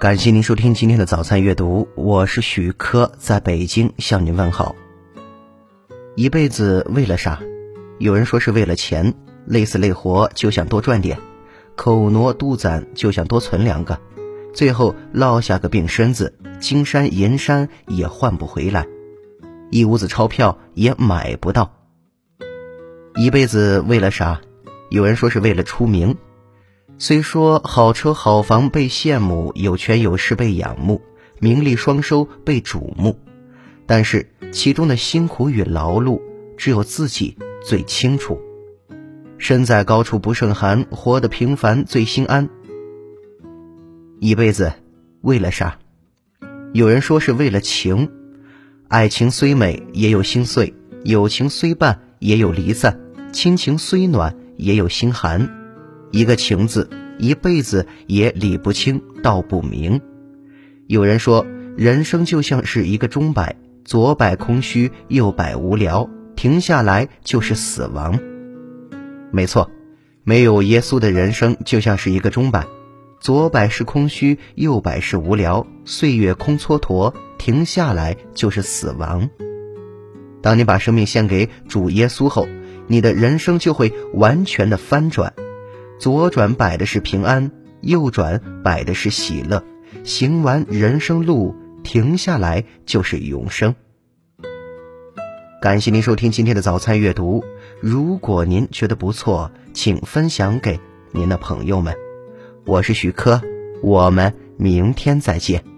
感谢您收听今天的早餐阅读，我是许科，在北京向您问好。一辈子为了啥？有人说是为了钱，累死累活就想多赚点，口挪肚攒就想多存两个，最后落下个病身子，金山银山也换不回来，一屋子钞票也买不到。一辈子为了啥？有人说是为了出名。虽说好车好房被羡慕，有权有势被仰慕，名利双收被瞩目，但是其中的辛苦与劳碌，只有自己最清楚。身在高处不胜寒，活得平凡最心安。一辈子为了啥？有人说是为了情。爱情虽美，也有心碎；友情虽伴，也有离散；亲情虽暖，也有心寒。一个情字，一辈子也理不清道不明。有人说，人生就像是一个钟摆，左摆空虚，右摆无聊，停下来就是死亡。没错，没有耶稣的人生就像是一个钟摆，左摆是空虚，右摆是无聊，岁月空蹉跎，停下来就是死亡。当你把生命献给主耶稣后，你的人生就会完全的翻转。左转摆的是平安，右转摆的是喜乐。行完人生路，停下来就是永生。感谢您收听今天的早餐阅读。如果您觉得不错，请分享给您的朋友们。我是许科，我们明天再见。